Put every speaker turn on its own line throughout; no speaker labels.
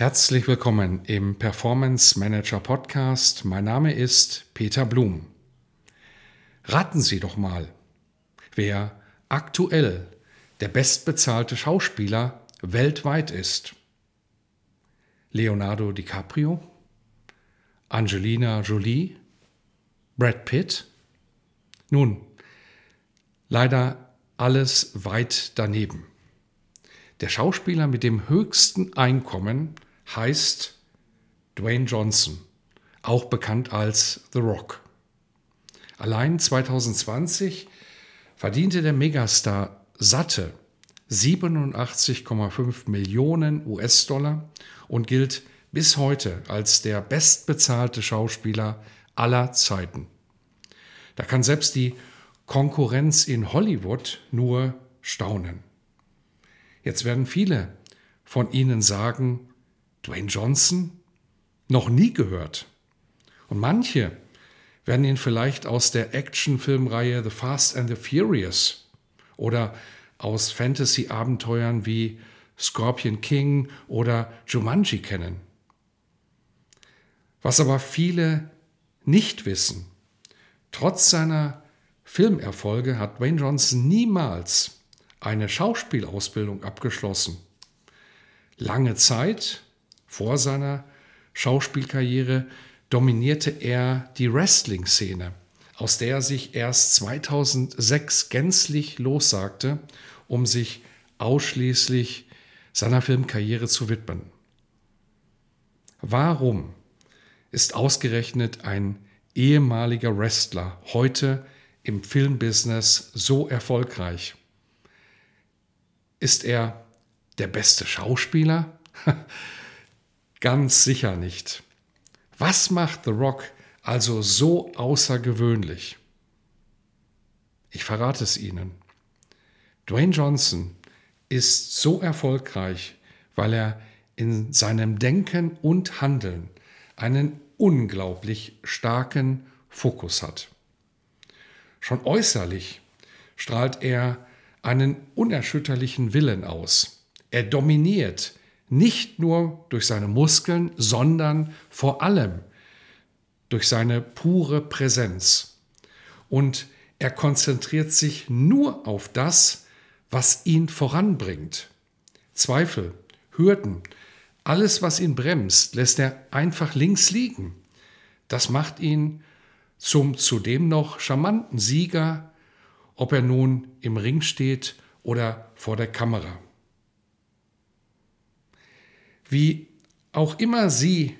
Herzlich willkommen im Performance Manager Podcast. Mein Name ist Peter Blum. Raten Sie doch mal, wer aktuell der bestbezahlte Schauspieler weltweit ist. Leonardo DiCaprio? Angelina Jolie? Brad Pitt? Nun, leider alles weit daneben. Der Schauspieler mit dem höchsten Einkommen heißt Dwayne Johnson, auch bekannt als The Rock. Allein 2020 verdiente der Megastar satte 87,5 Millionen US-Dollar und gilt bis heute als der bestbezahlte Schauspieler aller Zeiten. Da kann selbst die Konkurrenz in Hollywood nur staunen. Jetzt werden viele von Ihnen sagen, Dwayne Johnson? Noch nie gehört. Und manche werden ihn vielleicht aus der Actionfilmreihe The Fast and the Furious oder aus Fantasy-Abenteuern wie Scorpion King oder Jumanji kennen. Was aber viele nicht wissen, trotz seiner Filmerfolge hat Dwayne Johnson niemals eine Schauspielausbildung abgeschlossen. Lange Zeit vor seiner Schauspielkarriere dominierte er die Wrestling-Szene, aus der er sich erst 2006 gänzlich lossagte, um sich ausschließlich seiner Filmkarriere zu widmen. Warum ist ausgerechnet ein ehemaliger Wrestler heute im Filmbusiness so erfolgreich? Ist er der beste Schauspieler? Ganz sicher nicht. Was macht The Rock also so außergewöhnlich? Ich verrate es Ihnen. Dwayne Johnson ist so erfolgreich, weil er in seinem Denken und Handeln einen unglaublich starken Fokus hat. Schon äußerlich strahlt er einen unerschütterlichen Willen aus. Er dominiert nicht nur durch seine Muskeln, sondern vor allem durch seine pure Präsenz. Und er konzentriert sich nur auf das, was ihn voranbringt. Zweifel, Hürden, alles, was ihn bremst, lässt er einfach links liegen. Das macht ihn zum zudem noch charmanten Sieger, ob er nun im Ring steht oder vor der Kamera. Wie auch immer Sie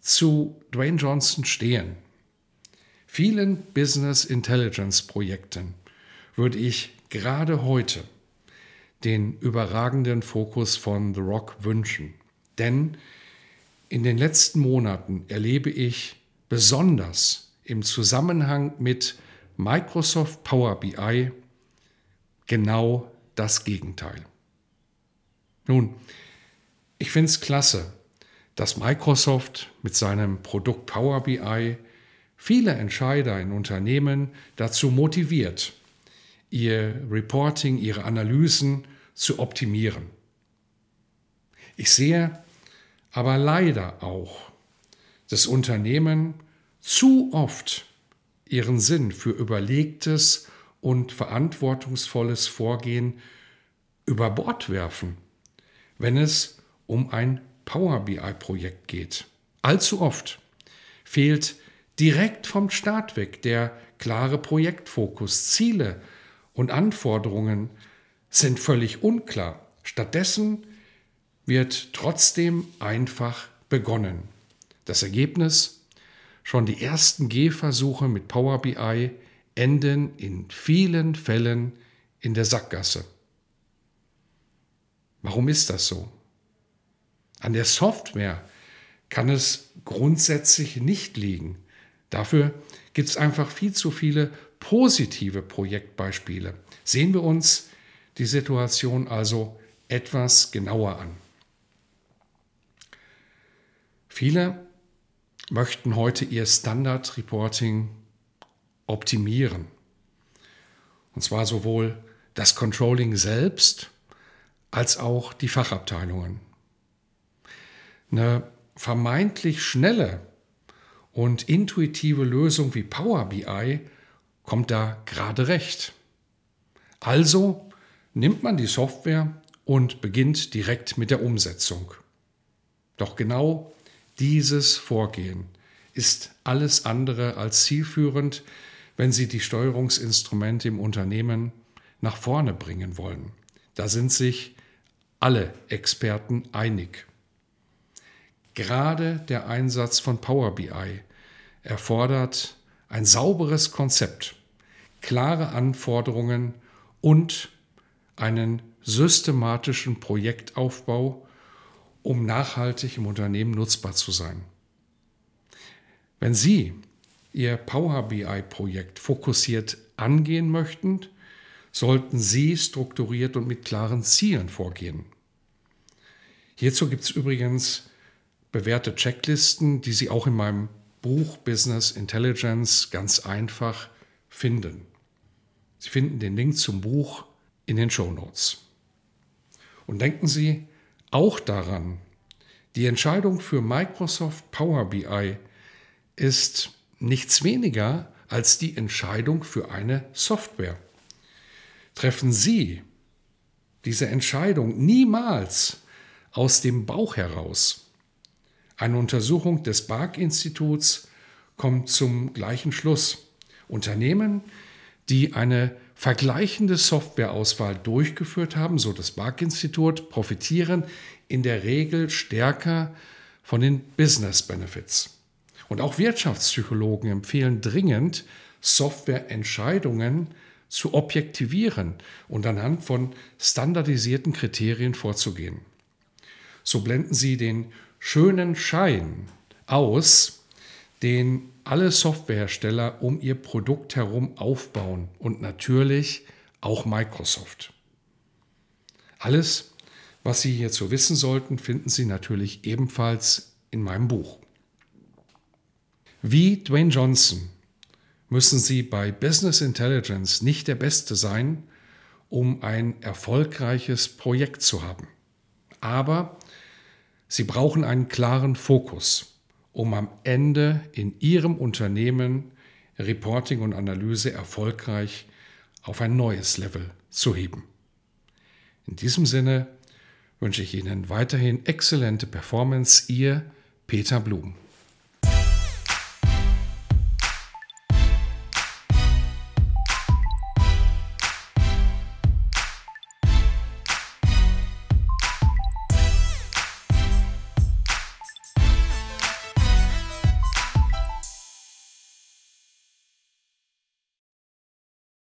zu Dwayne Johnson stehen, vielen Business Intelligence Projekten würde ich gerade heute den überragenden Fokus von The Rock wünschen. Denn in den letzten Monaten erlebe ich besonders im Zusammenhang mit Microsoft Power BI genau das Gegenteil. Nun, ich finde es klasse, dass Microsoft mit seinem Produkt Power BI viele Entscheider in Unternehmen dazu motiviert, ihr Reporting, ihre Analysen zu optimieren. Ich sehe aber leider auch, dass Unternehmen zu oft ihren Sinn für überlegtes und verantwortungsvolles Vorgehen über Bord werfen, wenn es um ein Power BI-Projekt geht. Allzu oft fehlt direkt vom Start weg der klare Projektfokus. Ziele und Anforderungen sind völlig unklar. Stattdessen wird trotzdem einfach begonnen. Das Ergebnis? Schon die ersten Gehversuche mit Power BI enden in vielen Fällen in der Sackgasse. Warum ist das so? An der Software kann es grundsätzlich nicht liegen. Dafür gibt es einfach viel zu viele positive Projektbeispiele. Sehen wir uns die Situation also etwas genauer an. Viele möchten heute ihr Standard Reporting optimieren. Und zwar sowohl das Controlling selbst als auch die Fachabteilungen. Eine vermeintlich schnelle und intuitive Lösung wie Power BI kommt da gerade recht. Also nimmt man die Software und beginnt direkt mit der Umsetzung. Doch genau dieses Vorgehen ist alles andere als zielführend, wenn Sie die Steuerungsinstrumente im Unternehmen nach vorne bringen wollen. Da sind sich alle Experten einig. Gerade der Einsatz von Power BI erfordert ein sauberes Konzept, klare Anforderungen und einen systematischen Projektaufbau, um nachhaltig im Unternehmen nutzbar zu sein. Wenn Sie Ihr Power BI-Projekt fokussiert angehen möchten, sollten Sie strukturiert und mit klaren Zielen vorgehen. Hierzu gibt es übrigens bewährte Checklisten, die Sie auch in meinem Buch Business Intelligence ganz einfach finden. Sie finden den Link zum Buch in den Show Notes. Und denken Sie auch daran, die Entscheidung für Microsoft Power BI ist nichts weniger als die Entscheidung für eine Software. Treffen Sie diese Entscheidung niemals aus dem Bauch heraus. Eine Untersuchung des BARC-Instituts kommt zum gleichen Schluss. Unternehmen, die eine vergleichende Softwareauswahl durchgeführt haben, so das BARC-Institut, profitieren in der Regel stärker von den Business Benefits. Und auch Wirtschaftspsychologen empfehlen dringend, Softwareentscheidungen zu objektivieren und anhand von standardisierten Kriterien vorzugehen. So blenden sie den schönen Schein aus, den alle Softwarehersteller um ihr Produkt herum aufbauen und natürlich auch Microsoft. Alles, was Sie hierzu wissen sollten, finden Sie natürlich ebenfalls in meinem Buch. Wie Dwayne Johnson müssen Sie bei Business Intelligence nicht der Beste sein, um ein erfolgreiches Projekt zu haben. Aber Sie brauchen einen klaren Fokus, um am Ende in Ihrem Unternehmen Reporting und Analyse erfolgreich auf ein neues Level zu heben. In diesem Sinne wünsche ich Ihnen weiterhin exzellente Performance. Ihr Peter Blum.